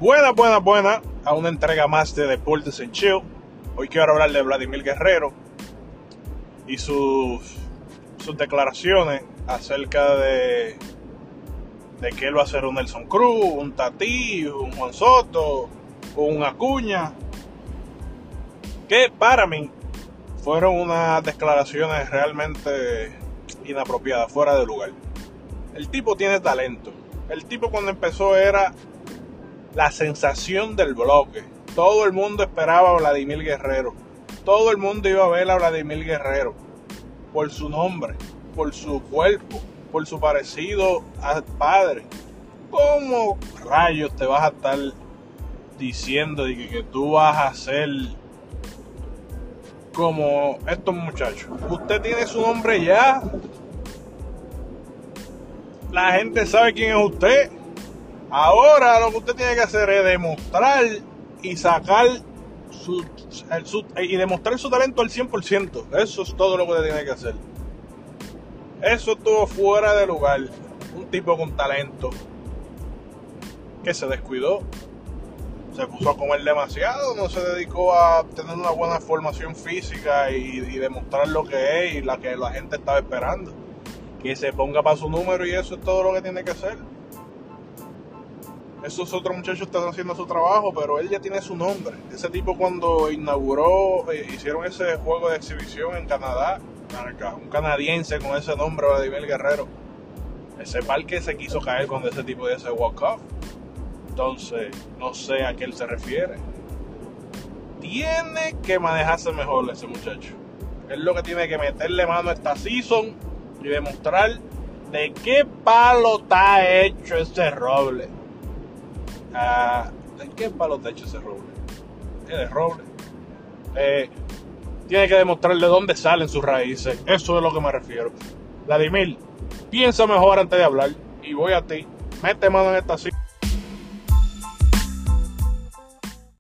Buena, buena, buena a una entrega más de Deportes en Chill. Hoy quiero hablar de Vladimir Guerrero y sus, sus declaraciones acerca de, de que él va a ser un Nelson Cruz, un Tati, un Juan Soto, un Acuña, que para mí fueron unas declaraciones realmente inapropiadas, fuera de lugar. El tipo tiene talento. El tipo cuando empezó era la sensación del bloque. Todo el mundo esperaba a Vladimir Guerrero. Todo el mundo iba a ver a Vladimir Guerrero. Por su nombre, por su cuerpo, por su parecido al padre. ¿Cómo rayos te vas a estar diciendo que, que tú vas a ser como estos muchachos? Usted tiene su nombre ya. La gente sabe quién es usted. Ahora lo que usted tiene que hacer es demostrar y sacar su, y demostrar su talento al 100%. Eso es todo lo que usted tiene que hacer. Eso estuvo fuera de lugar. Un tipo con talento que se descuidó. Se puso a comer demasiado, no se dedicó a tener una buena formación física y, y demostrar lo que es y la que la gente estaba esperando. Que se ponga para su número y eso es todo lo que tiene que hacer. Esos otros muchachos están haciendo su trabajo, pero él ya tiene su nombre. Ese tipo cuando inauguró, eh, hicieron ese juego de exhibición en Canadá, un canadiense con ese nombre, Vladimir Guerrero. Ese parque se quiso caer cuando ese tipo de ese walk-off. Entonces, no sé a qué él se refiere. Tiene que manejarse mejor ese muchacho. Es lo que tiene que meterle mano a esta season y demostrar de qué palo está hecho este roble ¿De qué palo te hecho ese roble? Es de roble. Eh, tiene que demostrarle dónde salen sus raíces. Eso es lo que me refiero. Vladimir, piensa mejor antes de hablar. Y voy a ti. Mete mano en esta